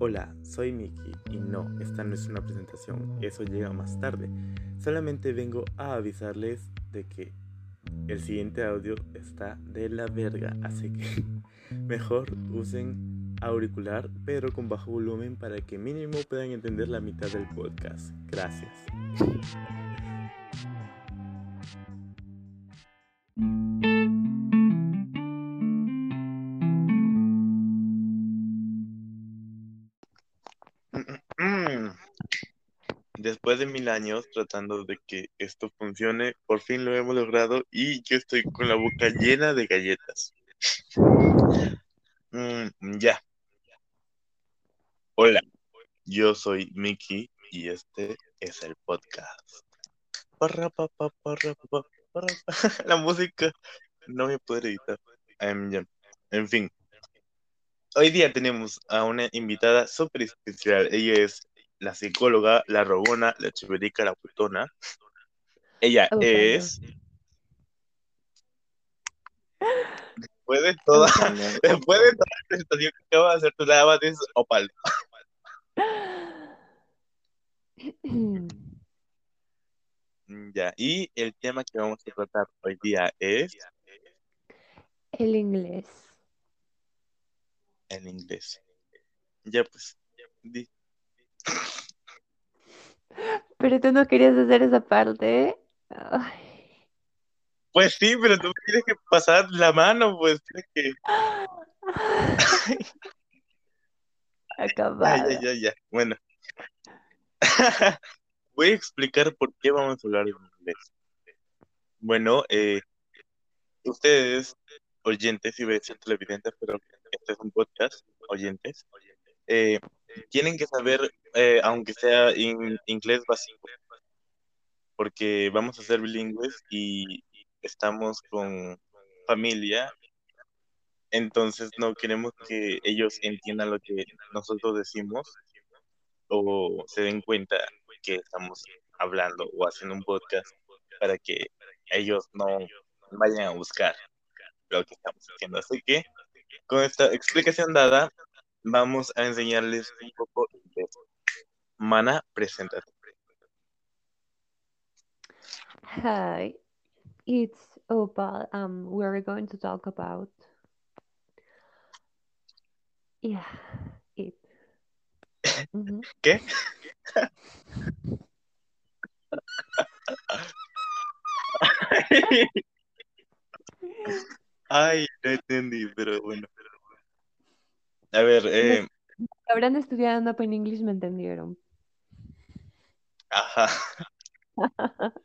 Hola, soy Miki y no, esta no es una presentación, eso llega más tarde. Solamente vengo a avisarles de que el siguiente audio está de la verga, así que mejor usen auricular pero con bajo volumen para que mínimo puedan entender la mitad del podcast. Gracias. De mil años tratando de que esto funcione, por fin lo hemos logrado y yo estoy con la boca llena de galletas. Mm, ya. Hola, yo soy Mickey y este es el podcast. La música no me puede editar. En fin, hoy día tenemos a una invitada súper especial. Ella es la psicóloga, la rogona, la chiverica, la putona. Ella es. Después de toda, después de toda la presentación que acaba de hacer, tu la de opal. ya, y el tema que vamos a tratar hoy día es. El inglés. El inglés. Ya, pues. Di. Pero tú no querías hacer esa parte. Pues sí, pero tú tienes que pasar la mano, pues tienes que. Acabado. Ya, ya, ya. Bueno. Voy a explicar por qué vamos a hablar en inglés. Bueno, eh, ustedes, oyentes, y voy a decir televidentes, pero este es un podcast, oyentes, eh, tienen que saber, eh, aunque sea en inglés básico, porque vamos a ser bilingües y estamos con familia, entonces no queremos que ellos entiendan lo que nosotros decimos o se den cuenta que estamos hablando o haciendo un podcast para que ellos no vayan a buscar lo que estamos haciendo. Así que con esta explicación dada, vamos a enseñarles un poco de Mana, preséntate. Hi, it's Opal. Um, we're going to talk about yeah, it. Mhm. ¿Qué? Ay, no entendí, pero bueno. A ver, eh, Habrán estudiado en Open English, me entendieron. ajá.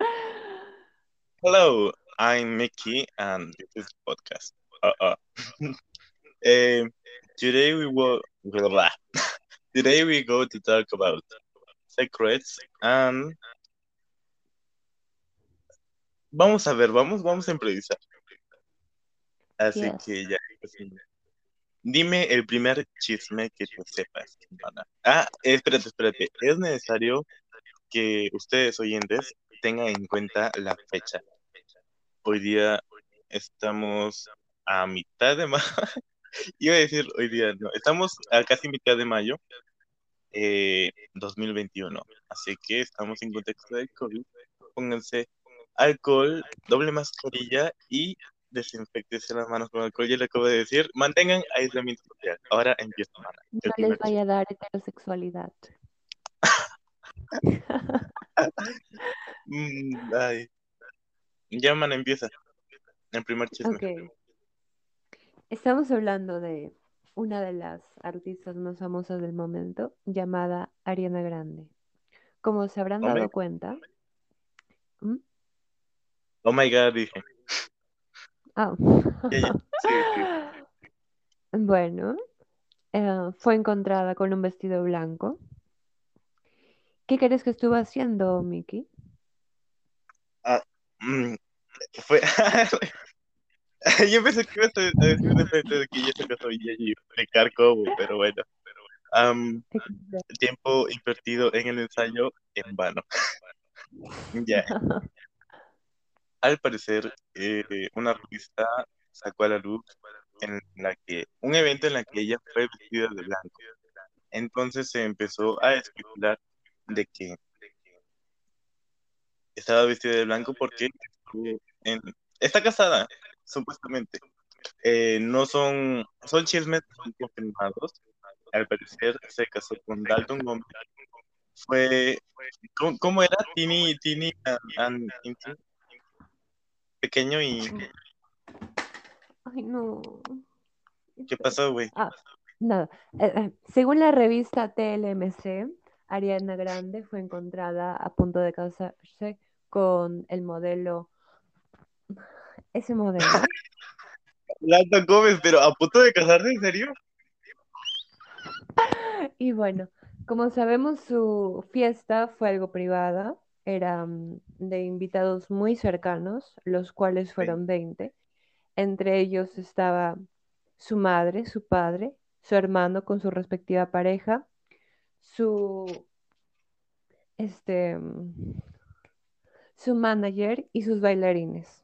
Hello, I'm Mickey, and this is podcast. Uh-uh. Eh, today we will today we go to talk about secrets and vamos a ver, vamos, vamos a improvisar. Así Yes. que ya. Dime el primer chisme que tú sepas. Ah, espérate, espérate. Es necesario que ustedes oyentes tengan en cuenta la fecha. Hoy día estamos a mitad de mayo. Iba a decir hoy día, no. Estamos a casi mitad de mayo, eh, 2021. Así que estamos en contexto de COVID. Pónganse alcohol, doble mascarilla y desinfectense las manos con alcohol. Ya le acabo de decir, mantengan aislamiento social. Ahora empieza Mana, el No les vaya a dar heterosexualidad. Mm, ay. Ya, Mana, empieza. El primer chisme. Estamos hablando de una de las artistas más famosas del momento, llamada Ariana Grande. Como se habrán Oh my- dado cuenta, ¿Mm? Oh my god, dije. Ah. Sí, sí. Bueno, eh, fue encontrada con un vestido blanco. ¿Qué crees que estuvo haciendo, Mickey? Mm, fue. Yo pensé que ibas a decir que ya se casó y ya iba a explicar cómo, pero bueno. Am, tiempo invertido en el ensayo en vano. Ya. Al parecer, eh, una revista sacó a la luz en la que un evento en la que ella fue vestida de blanco. Entonces se empezó a especular de que estaba vestida de blanco porque está casada, supuestamente. Eh, no son, son chismes confirmados. Al parecer se casó con Dalton Gómez. Fue, ¿cómo, era? Tini, Tini, and- and. Pequeño y Ay, no. ¿qué pasó, güey? Ah, nada. Eh, eh, según la revista TLMC, Ariana Grande fue encontrada a punto de casarse con el modelo. Ese modelo. Dalton Gómez, pero a punto de casarse, ¿en serio? Y bueno, como sabemos, su fiesta fue algo privada. Era mm, de invitados muy cercanos, los cuales fueron 20. Entre ellos estaba su madre, su padre, su hermano con su respectiva pareja, su este su manager y sus bailarines.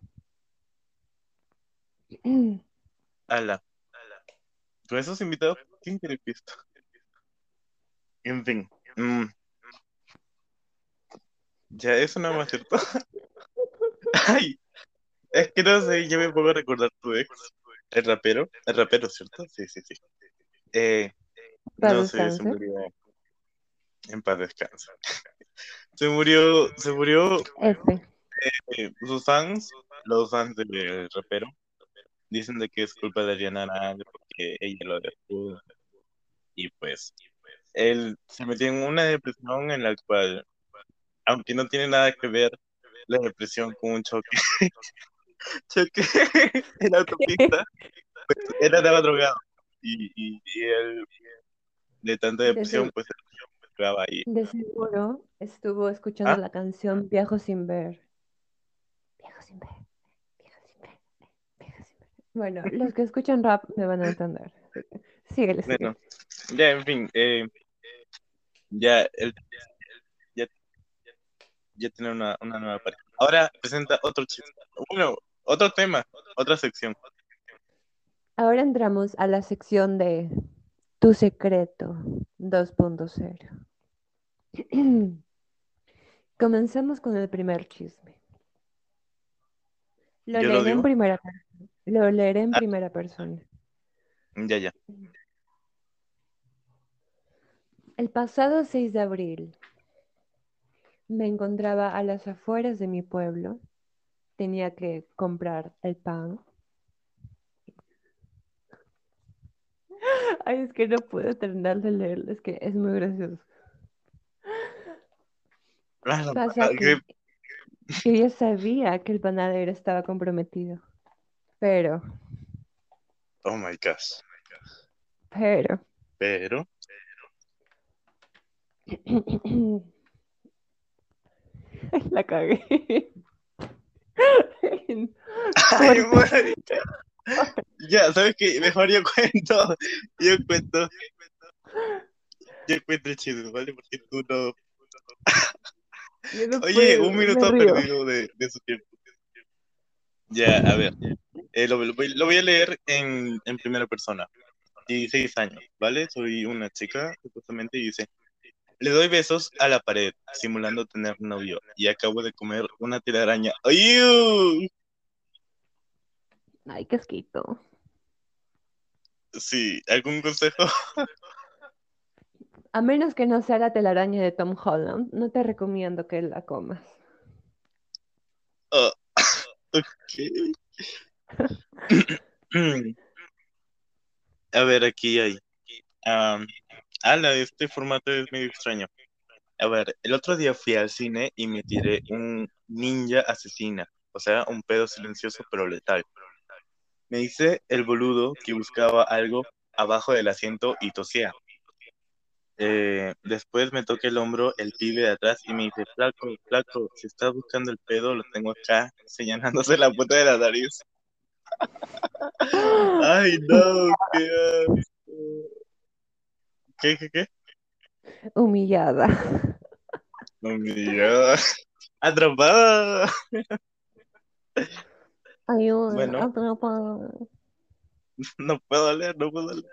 Ala. Con esos invitados, ¿quién quiere fiesta? En fin. mm. Ya, eso no más cierto. Ay, es que no sé, yo me a recordar tu ex, el rapero, el rapero, ¿cierto? Sí, sí, sí. Eh, no sé, se murió. En paz descansa. Se murió, se murió F. eh, sus fans, los fans del rapero, dicen de que es culpa de Ariana Grande porque ella lo dejó. Y pues, él se metió en una depresión en la cual, aunque no tiene nada que ver la depresión con un choque, choque en la autopista, pues él andaba drogado. Y, y, y él, de tanta depresión, pues se drogaba ahí. De seguro estuvo escuchando ¿Ah? la canción Viajo sin ver. Viajo sin ver. Viajo sin ver. Viajo sin ver. Bueno, los que escuchan rap me van a entender. Síguele. Bueno, ya, en fin, eh, ya, él ya, ya tiene una, una nueva pareja. Ahora presenta otro chiste. Bueno, otro tema, otra sección. Ahora entramos a la sección de Tu secreto 2.0. Comenzamos con el primer chisme. Lo ¿Yo lo leeré en primera. Lo leeré en Ah. primera persona. Ya, ya. El pasado 6 de abril me encontraba a las afueras de mi pueblo. Tenía que comprar el pan. Ay, es que no puedo terminar de leerlo, es que es muy gracioso. Ah, Pasa que que- yo sabía que el panadero estaba comprometido, pero, Oh my gosh. pero, Pero, la cagué. ay, ¿Por marica. Ya, ¿sabes qué? Mejor yo cuento. Yo cuento. Yo cuento el chisme, ¿vale? Porque tú no. Oye, puedo, un minuto perdido de, de su tiempo. Ya, a ver. Eh, lo, lo voy, lo voy a leer en, en primera persona. 16 años, ¿vale? Soy una chica, supuestamente, y dice: Le doy besos a la pared, simulando tener novio, y acabo de comer una telaraña. ¡Ay! Ay, qué. Sí, ¿algún consejo? A menos que no sea la telaraña de Tom Holland, no te recomiendo que la comas. Oh, ok. A ver, aquí hay. Um, ala, este formato es medio extraño. A ver, el otro día fui al cine y me tiré un ninja asesina, o sea, un pedo silencioso pero letal. Me dice el boludo que buscaba algo abajo del asiento y tosía. Eh, después me toca el hombro el pibe de atrás y me dice, flaco, flaco, si estás buscando el pedo, lo tengo acá, señalándose la puta de la nariz. Ay, no, qué asco. ¿Qué, qué, qué? Humillada. Digas. Atrapada. Ayuda, Bueno. atrapada. No puedo leer, no puedo leer.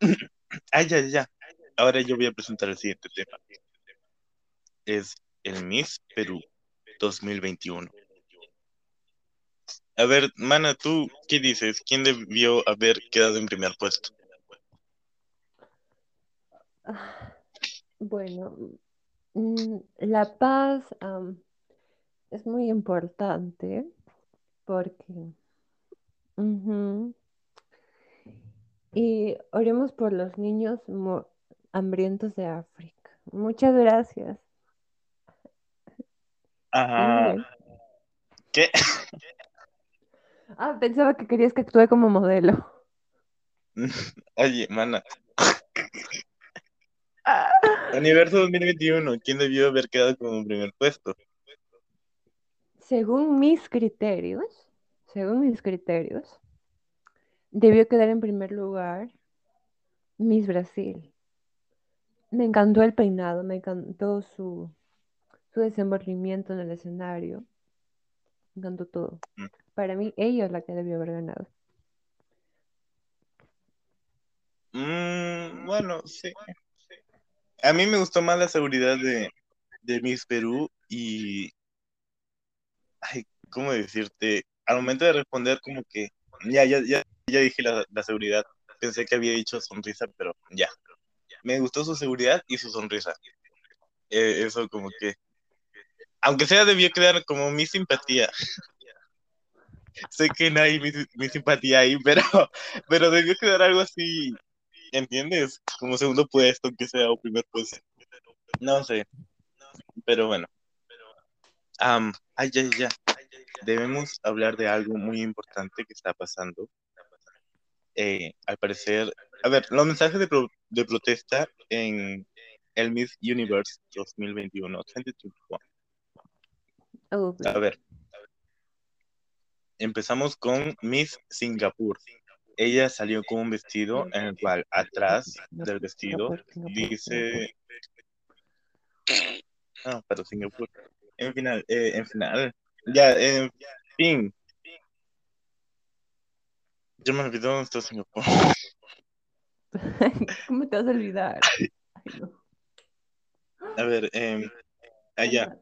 Ay, ya, ya. ahora yo voy a presentar el siguiente tema. Es el Miss Perú 2021. A ver, Mana, ¿tú qué dices? ¿Quién debió haber quedado en primer puesto? Ah, bueno, mm, la paz es muy importante porque... Y oremos por los niños hambrientos de África. Muchas gracias. Ajá. ¿Qué? Ah, pensaba que querías que actúe como modelo. Oye, mana. Universo 2021, ¿quién debió haber quedado como primer puesto? Según mis criterios, según mis criterios, debió quedar en primer lugar Miss Brasil. Me encantó el peinado, me encantó su, su desenvolvimiento en el escenario. Me encantó todo. Mm. Para mí, ella es la que debió haber ganado. Mm, bueno, sí. A mí me gustó más la seguridad de, de Miss Perú y. Ay, ¿cómo decirte? Al momento de responder, como que. Ya, ya, ya, ya dije la, seguridad. Pensé que había dicho sonrisa, pero ya. Me gustó su seguridad y su sonrisa. Eh, eso, como que. Aunque sea, debió quedar como mi simpatía sé que no hay mi, simpatía ahí, pero, pero debió quedar algo así, ¿entiendes? Como segundo puesto, que sea o primer puesto. No sé, pero bueno. Um, ay, ya, ya. Debemos hablar de algo muy importante que está pasando. Eh, al parecer, a ver, los mensajes de, de protesta en el Miss Universe 2021, 2021. A ver, Empezamos con Miss Singapur. Ella salió con un vestido en el cual atrás del vestido dice... Ah, para Singapur. En final, eh, en final. Ya, en fin. Yo me olvidé dónde está Singapur. ¿Cómo te vas a olvidar? A ver, eh, allá.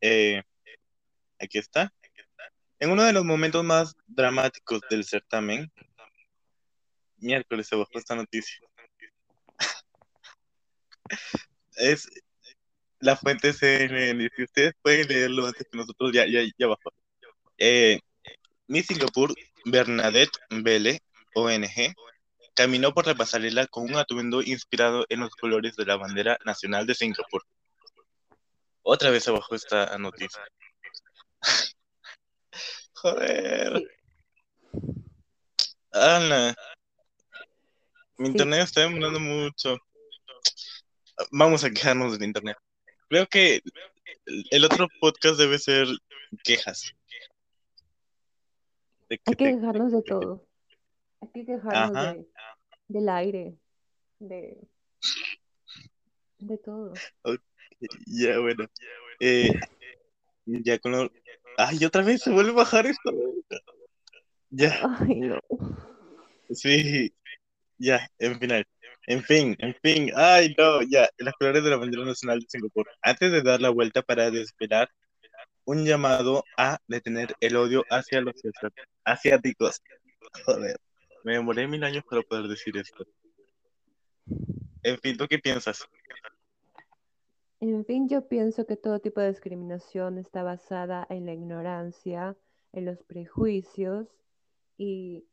Eh, aquí está. En uno de los momentos más dramáticos del certamen, miércoles se bajó esta noticia. es la fuente CNN. Si ustedes pueden leerlo antes que nosotros, ya, ya, ya bajó. Eh, Singapur, Bernadette Vele, ONG, caminó por la pasarela con un atuendo inspirado en los colores de la bandera nacional de Singapur. Otra vez se bajó esta noticia. Joder. Ana. Mi internet está demorando mucho. Vamos a quejarnos del internet. Creo que el otro podcast debe ser quejas. Hay que quejarnos de todo. Hay que quejarnos de, del aire, de, de todo. Ya, bueno. Eh, ya con lo, Ay, otra vez se vuelve a bajar esto. Ya. Ay, no. Sí, ya, en final. En fin, en fin. Ay, no, ya. Las colores de la bandera nacional de Singapur. Antes de dar la vuelta para desesperar, un llamado a detener el odio hacia los asiáticos. Joder, me demoré mil años para poder decir esto. En fin, ¿tú qué piensas? En fin, yo pienso que todo tipo de discriminación está basada en la ignorancia, en los prejuicios y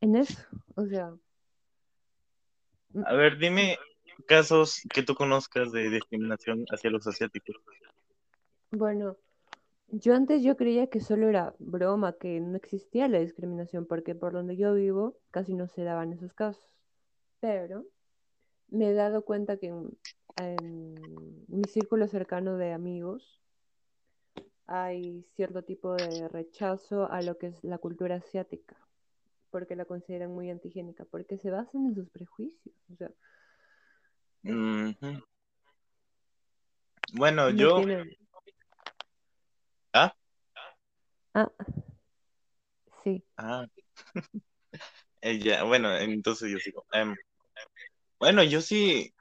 en eso, o sea. A ver, dime casos que tú conozcas de discriminación hacia los asiáticos. Bueno, yo antes yo creía que solo era broma, que no existía la discriminación, porque por donde yo vivo casi no se daban esos casos. Pero me he dado cuenta que en mi círculo cercano de amigos hay cierto tipo de rechazo a lo que es la cultura asiática, porque la consideran muy antigénica, porque se basan en sus prejuicios. Bueno, yo... ¿Ah? Ah, sí. Ah. Ella, bueno, entonces yo sigo. Em, Bueno, yo sí,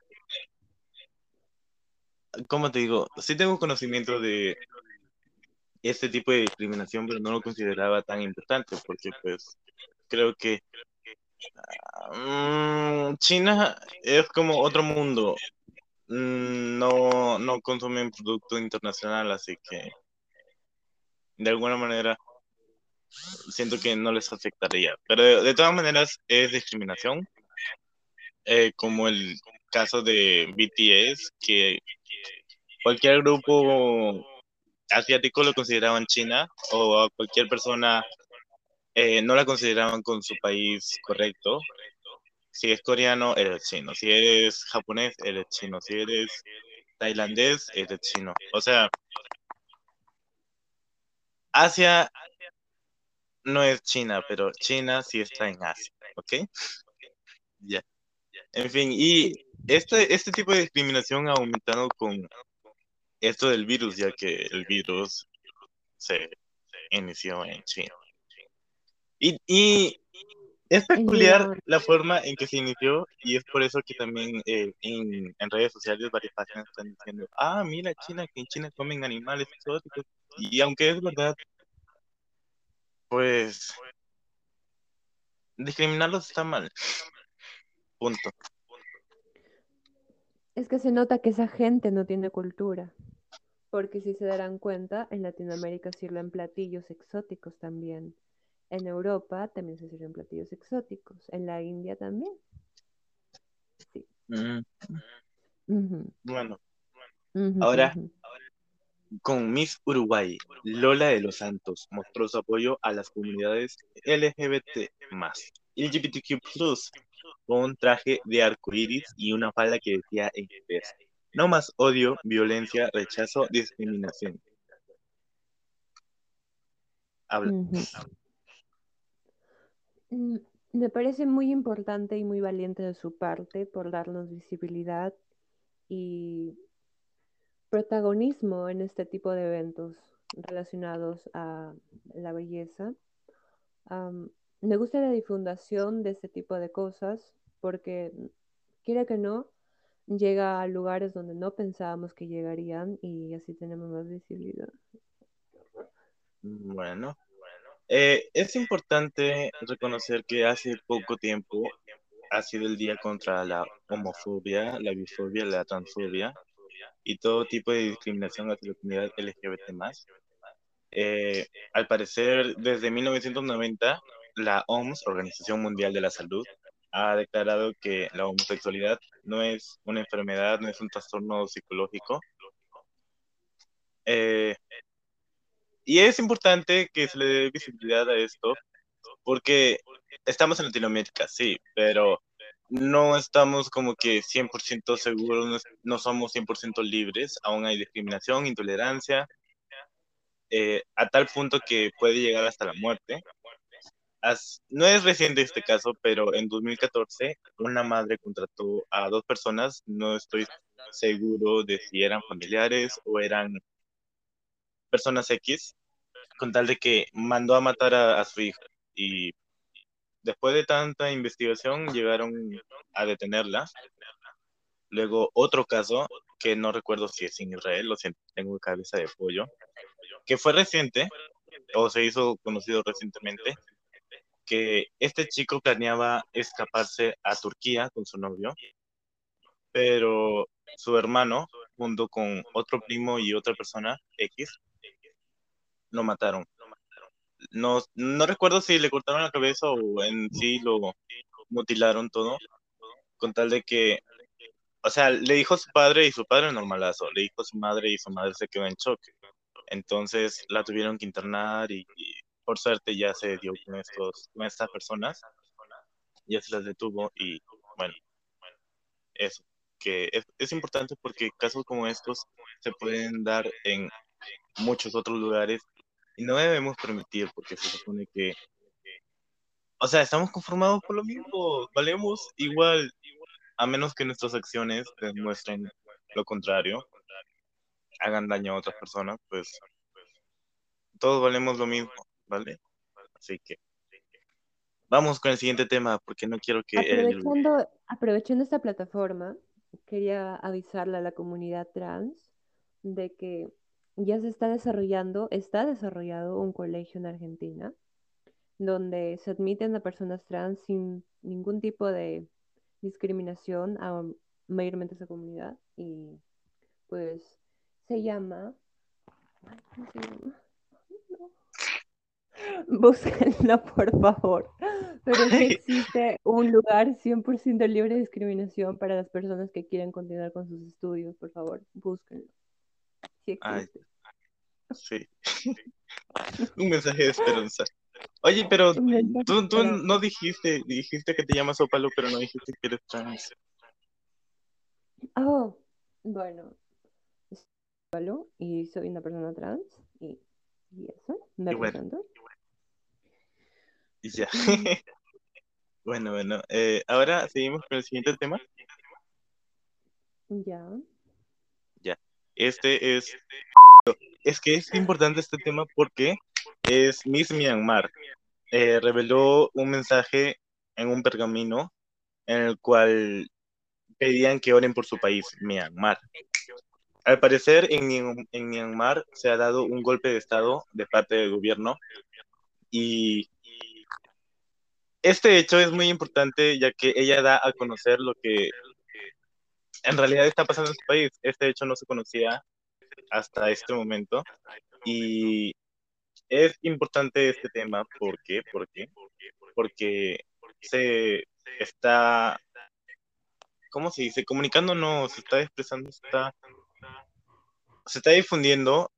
¿cómo te digo? Sí tengo conocimiento de este tipo de discriminación, pero no lo consideraba tan importante porque pues creo que mm, China es como otro mundo. Mm, no, no consumen producto internacional, así que de alguna manera siento que no les afectaría. Pero de, de todas maneras es discriminación, eh, como el caso de BTS, que cualquier grupo asiático lo consideraban China o cualquier persona eh, no la consideraban con su país correcto. Si es coreano, eres chino. Si eres japonés, eres chino. Si eres tailandés, eres chino. O sea, Asia no es China, pero China sí está en Asia, ¿ok? Ya. En fin, y este, este tipo de discriminación ha aumentado con esto del virus, ya que el virus se inició en China. Y, y es peculiar la forma en que se inició y es por eso que también eh, en, en, redes sociales varias páginas están diciendo, ah, mira China, que en China comen animales exóticos. Y aunque es verdad, pues discriminarlos está mal. Punto. Es que se nota que esa gente no tiene cultura. Porque si se darán cuenta, en Latinoamérica sirven platillos exóticos también. En Europa también se sirven platillos exóticos. En la India también. Sí. Mm. Uh -huh. Bueno. Uh -huh, ahora, uh -huh. con Miss Uruguay, Lola de los Santos mostró su apoyo a las comunidades LGBT y LGBTQ con un traje de arcoíris y una falda que decía en inglés. No más odio, violencia, rechazo, discriminación. -huh. Me parece muy importante y muy valiente de su parte por darnos visibilidad y protagonismo en este tipo de eventos relacionados a la belleza. Me gusta la difundación de este tipo de cosas porque, quiera que no, llega a lugares donde no pensábamos que llegarían y así tenemos más visibilidad. Bueno, eh, es importante reconocer que hace poco tiempo ha sido el día contra la homofobia, la bifobia, la transfobia y todo tipo de discriminación hacia la comunidad LGBT+. Eh, al parecer, desde 1990, la OMS, Organización Mundial de la Salud, ha declarado que la homosexualidad no es una enfermedad, no es un trastorno psicológico. Eh, y es importante que se le dé visibilidad a esto, porque estamos en Latinoamérica, sí, pero no estamos como que 100% seguros, no, no somos 100% libres, aún hay discriminación, intolerancia, eh, a tal punto que puede llegar hasta la muerte. No es reciente este caso, pero en 2014 una madre contrató a dos personas, no estoy seguro de si eran familiares o eran personas X, con tal de que mandó a matar a, a su hija. Y después de tanta investigación llegaron a detenerla. Luego otro caso, que no recuerdo si es en Israel o si tengo cabeza de pollo, que fue reciente, o se hizo conocido recientemente, que este chico planeaba escaparse a Turquía con su novio, pero su hermano, junto con otro primo y otra persona, X, lo mataron. No, no recuerdo si le cortaron la cabeza o en sí lo mutilaron todo, con tal de que, o sea, le dijo a su padre y su padre normalazo, le dijo a su madre y su madre se quedó en choque. Entonces la tuvieron que internar y, y por suerte ya se dio con, estos, con estas personas, ya se las detuvo y bueno, eso, que es, es importante porque casos como estos se pueden dar en muchos otros lugares y no debemos permitir porque se supone que, o sea, estamos conformados por lo mismo, valemos igual, a menos que nuestras acciones demuestren lo contrario, hagan daño a otras personas, pues todos valemos lo mismo, ¿vale? Así que vamos con el siguiente tema porque no quiero que... Aprovechando, aprovechando esta plataforma, quería avisarle a la comunidad trans de que ya se está desarrollando, está desarrollado un colegio en Argentina donde se admiten a personas trans sin ningún tipo de discriminación a mayormente esa comunidad y pues se llama Ay, ¿cómo se llama? Búsquenlo, por favor. Pero sí existe un lugar 100% libre de discriminación para las personas que quieran continuar con sus estudios, por favor, búsquenlo. Sí Ay, existe. sí. Un mensaje de esperanza. Oye, pero tú, no dijiste, dijiste que te llamas Opalo, pero no dijiste que eres trans. Oh, bueno, soy Pablo y soy una persona trans y, y eso, Y bueno. Y ya. Bueno, bueno. eh, ahora seguimos con el siguiente tema. Ya. Este es... Es que es importante este tema porque es Miss Myanmar. Eh, reveló un mensaje en un pergamino en el cual pedían que oren por su país, Myanmar. Al parecer, en, Myan- en Myanmar se ha dado un golpe de Estado de parte del gobierno y este hecho es muy importante ya que ella da a conocer lo que en realidad está pasando en su país. Este hecho no se conocía hasta este momento y es importante este tema. ¿Por qué? ¿Por qué? Porque se está, ¿cómo se dice? Comunicando, no, se está expresando, está, se está difundiendo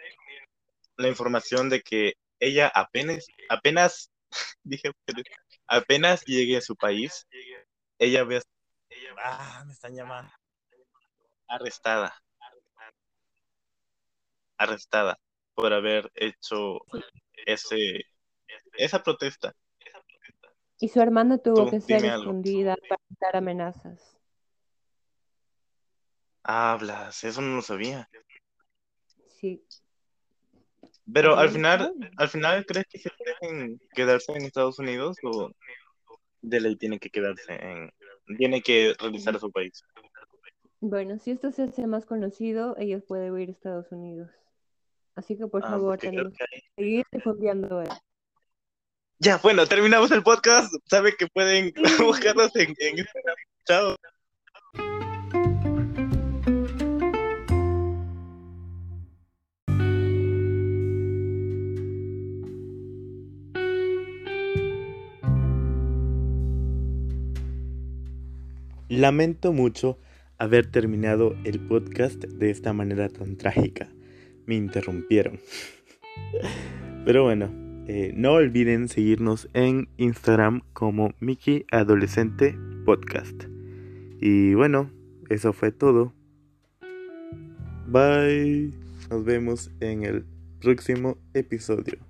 la información de que ella apenas, apenas, dije, apenas llegue a su país, ella ve, ah, me están llamando, arrestada, arrestada por haber hecho ese, esa protesta. Y su hermana tuvo Tú, que ser escondida para evitar amenazas. Hablas, eso no lo sabía. Sí. Pero al final, al final, ¿crees que se dejen quedarse en Estados Unidos o de ley tiene que quedarse en, tiene que regresar a su país? Bueno, si esto se hace más conocido, ella puede ir a Estados Unidos. Así que por Ah, favor, tenemos que seguir difundiendo. Ya, bueno, terminamos el podcast. Saben que pueden buscarnos en, en Instagram. Chao. Lamento mucho haber terminado el podcast de esta manera tan trágica. Me interrumpieron. Pero bueno, eh, no olviden seguirnos en Instagram como Mickey Adolescente Podcast. Y bueno, eso fue todo. Bye. Nos vemos en el próximo episodio.